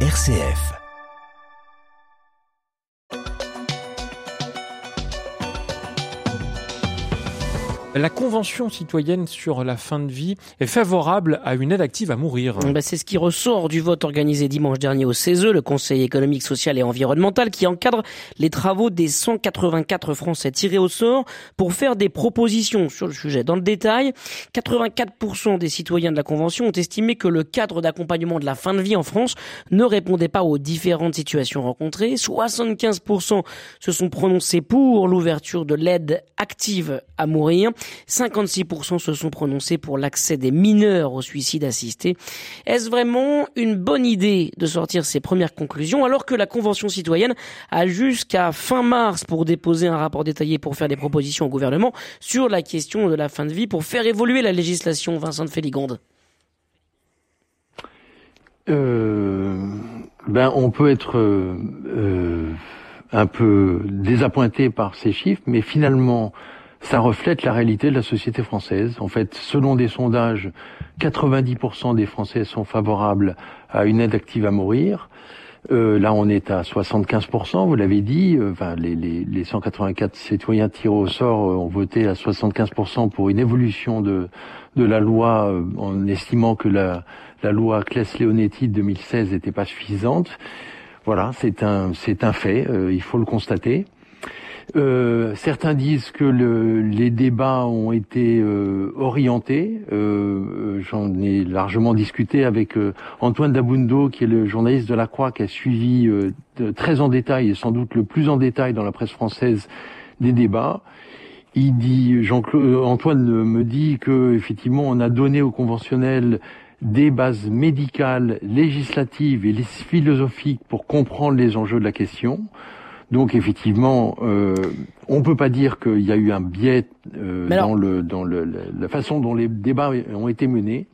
RCF. La Convention citoyenne sur la fin de vie est favorable à une aide active à mourir. Bah, c'est ce qui ressort du vote organisé dimanche dernier au CESE, le Conseil économique, social et environnemental, qui encadre les travaux des 184 Français tirés au sort pour faire des propositions sur le sujet. Dans le détail, 84% des citoyens de la Convention ont estimé que le cadre d'accompagnement de la fin de vie en France ne répondait pas aux différentes situations rencontrées. 75% se sont prononcés pour l'ouverture de l'aide active à mourir. 56% se sont prononcés pour l'accès des mineurs au suicide assisté. Est-ce vraiment une bonne idée de sortir ces premières conclusions alors que la Convention citoyenne a jusqu'à fin mars pour déposer un rapport détaillé pour faire des propositions au gouvernement sur la question de la fin de vie pour faire évoluer la législation, Vincent de Féligonde euh, ben, on peut être euh, euh, un peu désappointé par ces chiffres, mais finalement, ça reflète la réalité de la société française. En fait, selon des sondages, 90% des Français sont favorables à une aide active à mourir. Euh, là, on est à 75%, vous l'avez dit. Euh, enfin, les, les, les, 184 citoyens tirés au sort euh, ont voté à 75% pour une évolution de, de la loi, euh, en estimant que la, la loi Claes-Leonetti de 2016 n'était pas suffisante. Voilà, c'est un, c'est un fait, il faut le constater. Euh, certains disent que le, les débats ont été euh, orientés. Euh, J'en ai largement discuté avec euh, Antoine Dabundo, qui est le journaliste de La Croix, qui a suivi euh, très en détail, et sans doute le plus en détail dans la presse française, des débats. Il dit, Jean-Claude, Antoine me dit que effectivement, on a donné aux conventionnels des bases médicales, législatives et philosophiques pour comprendre les enjeux de la question. Donc effectivement, euh, on peut pas dire qu'il y a eu un biais euh, dans, le, dans le, la façon dont les débats ont été menés.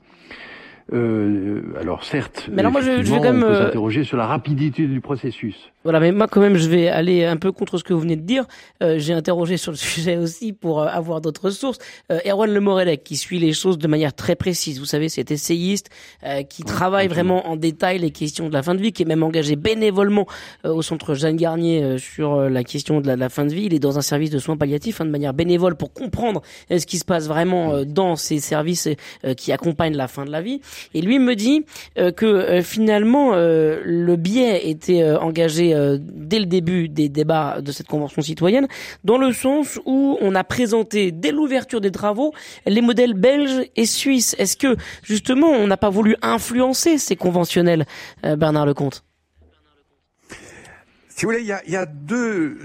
Euh, alors certes, mais alors moi je, je vais quand même on peut s'interroger sur la rapidité du processus. Voilà, mais moi quand même, je vais aller un peu contre ce que vous venez de dire. Euh, J'ai interrogé sur le sujet aussi pour euh, avoir d'autres sources. Euh, Erwan Le Morelec, qui suit les choses de manière très précise. Vous savez, c'est essayiste euh, qui travaille vraiment en détail les questions de la fin de vie, qui est même engagé bénévolement euh, au centre Jeanne Garnier euh, sur la question de la, de la, fin de vie. Il est dans un service de soins palliatifs hein, de manière bénévole pour comprendre ce qui se passe vraiment dans ces services qui accompagnent la fin de la vie. Et lui me dit que finalement le biais était engagé euh, dès le début des débats de cette convention citoyenne, dans le sens où on a présenté dès l'ouverture des travaux les modèles belges et suisses. Est-ce que justement on n'a pas voulu influencer ces conventionnels, euh, Bernard Lecomte? Si vous voulez, il y a, deux,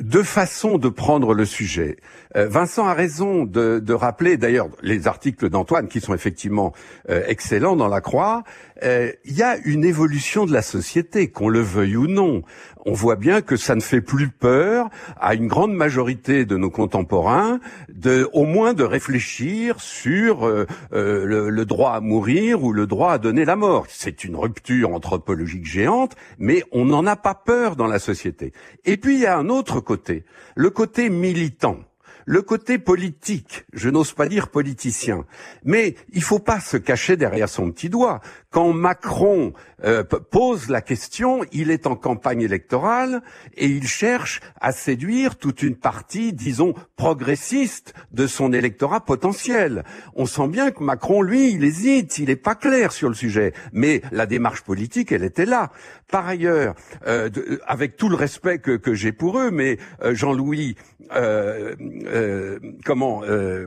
deux, façons de prendre le sujet. Euh, Vincent a raison de, de rappeler, d'ailleurs, les articles d'Antoine qui sont effectivement excellents dans la Croix. Euh, il y a une évolution de la société, qu'on le veuille ou non. On voit bien que ça ne fait plus peur à une grande majorité de nos contemporains, de, au moins de réfléchir sur euh, euh, le, le droit à mourir ou le droit à donner la mort. C'est une rupture anthropologique géante, mais on n'en a pas peur dans la société. Et puis il y a un autre côté, le côté militant le côté politique, je n'ose pas dire politicien, mais il faut pas se cacher derrière son petit doigt. Quand Macron euh, pose la question, il est en campagne électorale et il cherche à séduire toute une partie, disons, progressiste de son électorat potentiel. On sent bien que Macron, lui, il hésite, il n'est pas clair sur le sujet, mais la démarche politique, elle était là. Par ailleurs, euh, de, avec tout le respect que, j'ai pour eux, mais euh, Jean-Louis, euh, euh, comment euh,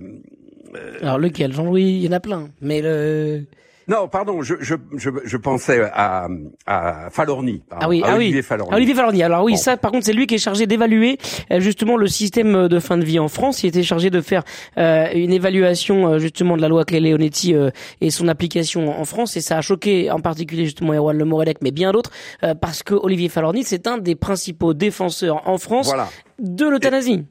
Alors lequel Jean-Louis, il y en a plein, mais le non, pardon, je, je, je, je pensais à, à Falorni. Ah oui, ah Olivier oui. Falorni. Olivier Falorni. Alors oui, Bon. ça, par contre, c'est lui qui est chargé d'évaluer euh, justement le système de fin de vie en France. Il était chargé de faire euh, une évaluation euh, justement de la loi Clé-Leonetti euh, et son application en France. Et ça a choqué en particulier justement Erwan Le Morelec, mais bien d'autres, euh, parce que Olivier Falorni, c'est un des principaux défenseurs en France Voilà. de l'euthanasie.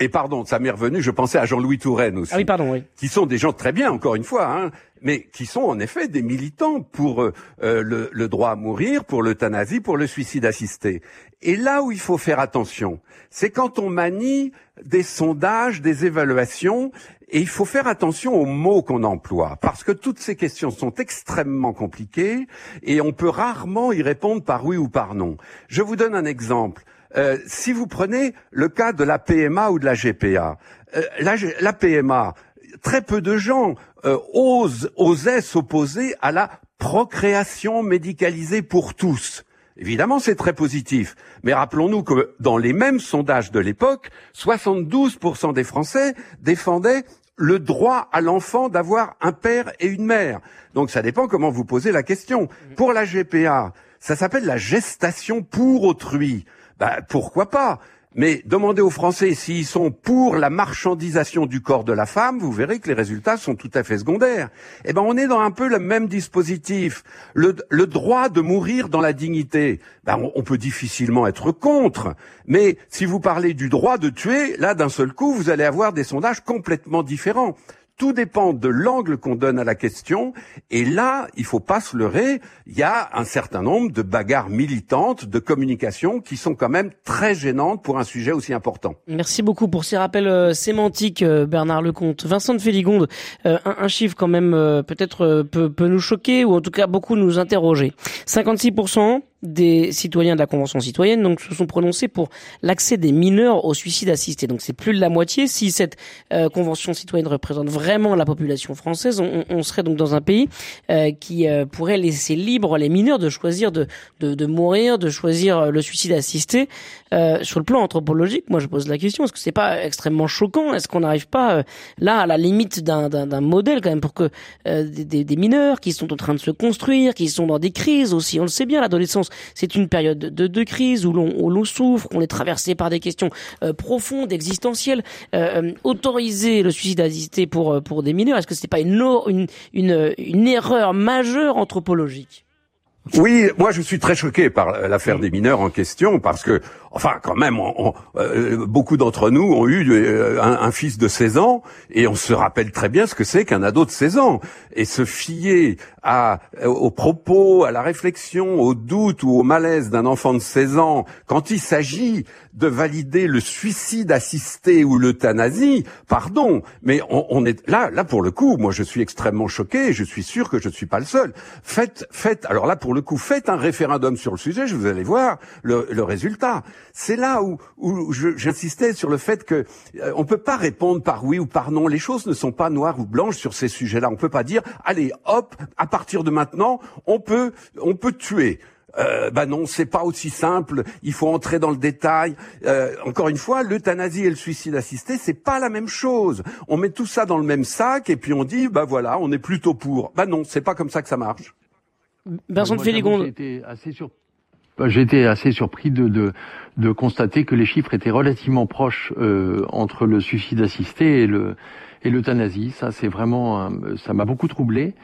Et pardon, ça m'est revenu, je pensais à Jean-Louis Touraine aussi. Ah oui, pardon, oui. Qui sont des gens très bien, encore une fois, hein, mais qui sont en effet des militants pour euh, euh, le, le, droit à mourir, pour l'euthanasie, pour le suicide assisté. Et là où il faut faire attention, c'est quand on manie des sondages, des évaluations, et il faut faire attention aux mots qu'on emploie, parce que toutes ces questions sont extrêmement compliquées, et on peut rarement y répondre par oui ou par non. Je vous donne un exemple. Euh, si vous prenez le cas de la PMA ou de la GPA, euh, la, la, PMA, très peu de gens euh, osent, osaient s'opposer à la procréation médicalisée pour tous. Évidemment, c'est très positif. Mais rappelons-nous que dans les mêmes sondages de l'époque, 72% des Français défendaient le droit à l'enfant d'avoir un père et une mère. Donc ça dépend comment vous posez la question. Pour la GPA, ça s'appelle la gestation pour autrui. Ben, pourquoi pas? Mais demandez aux Français s'ils sont pour la marchandisation du corps de la femme, vous verrez que les résultats sont tout à fait secondaires. Eh ben, on est dans un peu le même dispositif. Le, droit de mourir dans la dignité, on, on, peut difficilement être contre. Mais si vous parlez du droit de tuer, là, d'un seul coup, vous allez avoir des sondages complètement différents. Tout dépend de l'angle qu'on donne à la question. Et là, il faut pas se leurrer. Il y a un certain nombre de bagarres militantes, de communication qui sont quand même très gênantes pour un sujet aussi important. Merci beaucoup pour ces rappels euh, sémantiques, euh, Bernard Lecomte. Vincent de Féligonde, euh, un, chiffre quand même peut-être peut, peut nous choquer ou en tout cas beaucoup nous interroger. 56% des citoyens de la Convention citoyenne donc se sont prononcés pour l'accès des mineurs au suicide assisté. Donc c'est plus de la moitié. Si cette euh, Convention citoyenne représente vraiment la population française, on, on serait donc dans un pays euh, qui euh, pourrait laisser libre les mineurs de choisir de, de, de mourir, de choisir le suicide assisté. sur le plan anthropologique, moi je pose la question est-ce que c'est pas extrêmement choquant? Est-ce qu'on n'arrive pas là à la limite d'un modèle quand même pour que des, des mineurs qui sont en train de se construire, qui sont dans des crises aussi, on le sait bien, l'adolescence c'est une période de, de crise où l'on souffre, qu'on est traversé par des questions euh, profondes, existentielles. Euh, euh, autoriser le suicide assisté pour pour des mineurs, est-ce que c'est pas une, une une une erreur majeure anthropologique? Oui, moi je suis très choqué par l'affaire des mineurs en question parce que, enfin, quand même, euh, beaucoup d'entre nous ont eu euh, un, fils de 16 ans et on se rappelle très bien ce que c'est qu'un ado de 16 ans et se fier à aux propos, à la réflexion, au doute ou au malaise d'un enfant de 16 ans quand il s'agit de valider le suicide assisté ou l'euthanasie, pardon, mais on, est là, là pour le coup, moi je suis extrêmement choqué, je suis sûr que je ne suis pas le seul. Faites, faites, alors là pour le coup, faites un référendum sur le sujet, je vous allez voir le résultat. C'est là où, où j'insistais sur le fait que euh, on peut pas répondre par oui ou par non. Les choses ne sont pas noires ou blanches sur ces sujets-là. On peut pas dire, allez, hop, à partir de maintenant, on peut, on peut tuer. Euh, bah non, c'est pas aussi simple. Il faut entrer dans le détail. Euh, encore une fois, l'euthanasie et le suicide assisté, c'est pas la même chose. On met tout ça dans le même sac et puis on dit, bah voilà, on est plutôt pour. Bah non, c'est pas comme ça que ça marche. Vincent de Féligonde. J'ai été assez surpris de, de, de, constater que les chiffres étaient relativement proches euh, entre le suicide assisté et le et l'euthanasie. Ça, c'est vraiment, ça m'a beaucoup troublé.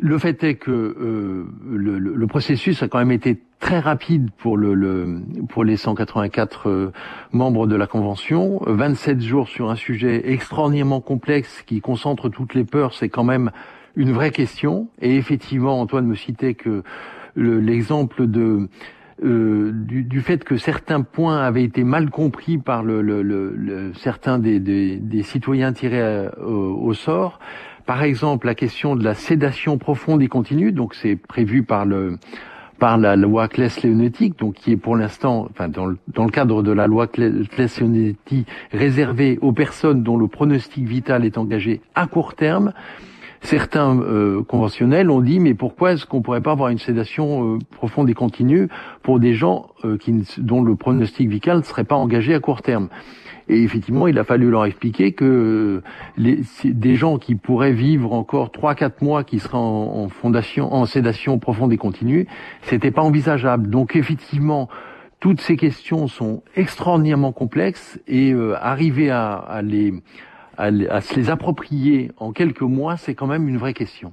Le fait est que euh, le, le, processus a quand même été très rapide pour le, le pour les 184 euh, membres de la convention. 27 jours sur un sujet extraordinairement complexe qui concentre toutes les peurs, c'est quand même une vraie question. Et effectivement, Antoine me citait que l'exemple de euh, du, du, fait que certains points avaient été mal compris par le, le, le certains des, des, des, citoyens tirés au, au sort. Par exemple, la question de la sédation profonde et continue, donc c'est prévu par le par la loi Claes-Leonetti, donc qui est pour l'instant, enfin dans le, dans le, cadre de la loi Claes-Leonetti, réservée aux personnes dont le pronostic vital est engagé à court terme. Certains euh, conventionnels ont dit mais pourquoi est-ce qu'on pourrait pas avoir une sédation euh, profonde et continue pour des gens euh, qui, dont le pronostic vital ne serait pas engagé à court terme? Et effectivement, il a fallu leur expliquer que les, des gens qui pourraient vivre encore 3-4 mois, qui seraient en, fondation, en sédation profonde et continue, c'était pas envisageable. Donc effectivement, toutes ces questions sont extraordinairement complexes et euh, arriver à, à, les, à, se les approprier en quelques mois, c'est quand même une vraie question.